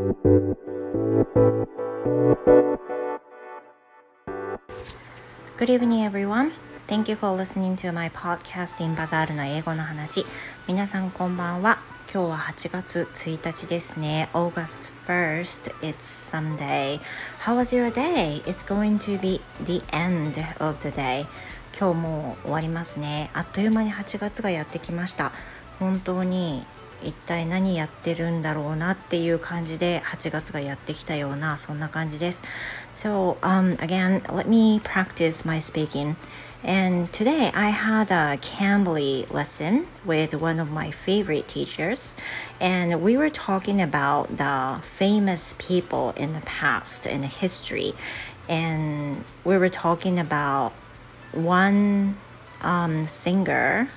Good evening, everyone. Thank you for listening to my podcast in Bazaar の英語の話。皆さんこんばんは。今日は8月1日ですね。August 1st, it's Sunday. How was your day? It's going to be the end of the day. 今日も終わりますね。あっという間に8月がやってきました。本当に一体何やってるんだろうなっていう感じで8月がやってきたようなそんな感じです。So, um, again, let me practice my speaking. And today I had a Cambly lesson with one of my favorite teachers, and we were talking about the famous people in the past in history. And we were talking about one um, singer,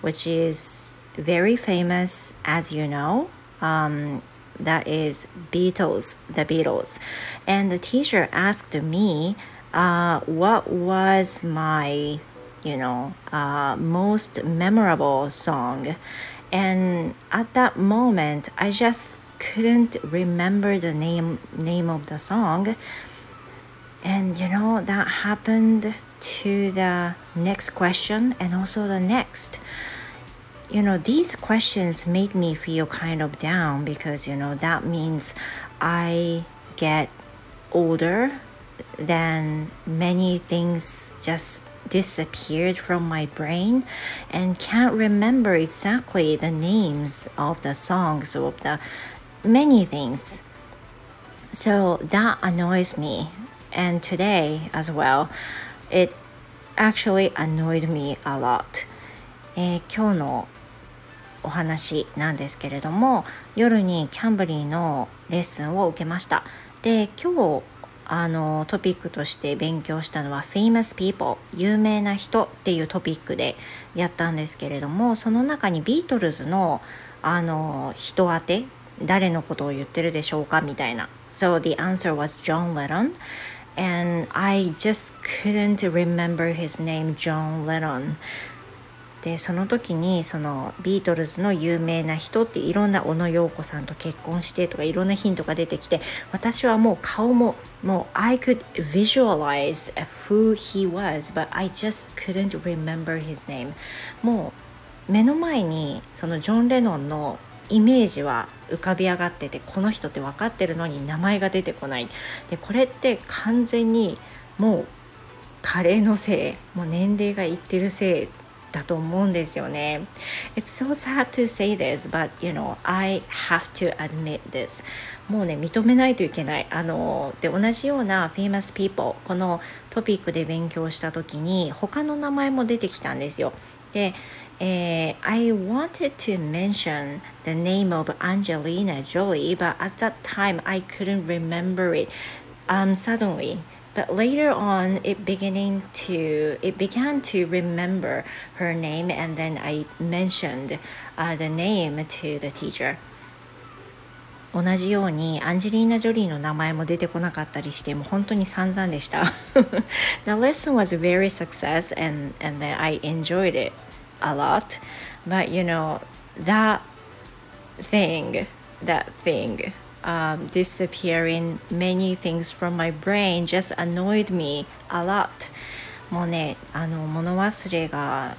which is very famous, as you know. Um, that is Beatles, the Beatles. And the teacher asked me, uh, what was my, you know, uh, most memorable song? And at that moment, I just couldn't remember the name name of the song. And you know that happened to the next question and also the next you know, these questions make me feel kind of down because, you know, that means I get older, then many things just disappeared from my brain and can't remember exactly the names of the songs of the many things. So that annoys me. And today as well, it actually annoyed me a lot. えー、今日のお話なんですけれども夜にキャンブリーのレッスンを受けました。で今日あのトピックとして勉強したのは famous people 有名な人っていうトピックでやったんですけれどもその中にビートルズのあの人当て誰のことを言ってるでしょうかみたいな。So the answer was John Lennon. And I just couldn't remember his name John Lennon. でその時にそのビートルズの有名な人っていろんな小野洋子さんと結婚してとかいろんなヒントが出てきて私はもう顔ももう I could visualize who he was but I just couldn't remember his name. もう目の前にそのジョン・レノンのイメージは浮かび上がっててこの人って分かってるのに名前が出てこない。でこれって完全にもう加齢のせいもう年齢がいってるせいだと思うんですよね。It's so sad to say this, but you know, I have to admit this. もうね、認めないといけない。あの、で、同じような famous people、このトピックで勉強した時に、他の名前も出てきたんですよ。で、えー、I wanted to mention the name of Angelina Jolie, but at that time I couldn't remember it um, suddenly. But later on, it beginning to it began to remember her name, and then I mentioned uh, the name to the teacher. 同じようにアンジェリーナ・ジョリーの名前も出てこなかったりしてもう本当に散々でした。The lesson was very success and, and then I enjoyed it a lot. But you know, that thing, that thing um, disappearing many things from my brain just annoyed me a lot もうねあの物忘れが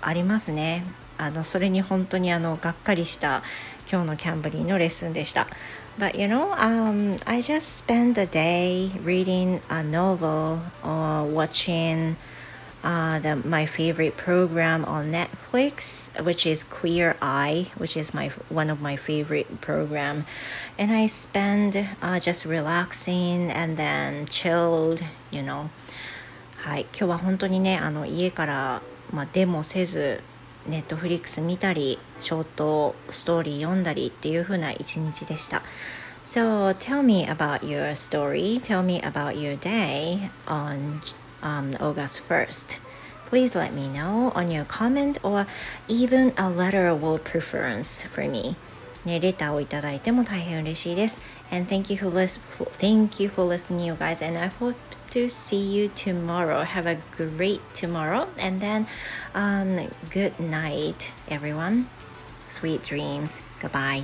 ありますねあのそれに本当にあのがっかりした今日のキャンブリーのレッスンでした But you know, um, I just spent the day reading a novel or watching uh, the, my favorite program on Netflix, which is Queer Eye, which is my one of my favorite program, and I spend uh, just relaxing and then chilled, you know. はい、今日は本当にねあの家から、まあ、デモせずネットフリックス見たりショートストーリー読んだりっていう風な一日でした。So tell me about your story. Tell me about your day on um, August 1st. Please let me know on your comment or even a letter will preference for me. ね、レターをいただいても大変嬉しいです。And thank you for, thank you for listening, you guys. And I hope to see you tomorrow. Have a great tomorrow. And then, um, good night, everyone. Sweet dreams. Goodbye.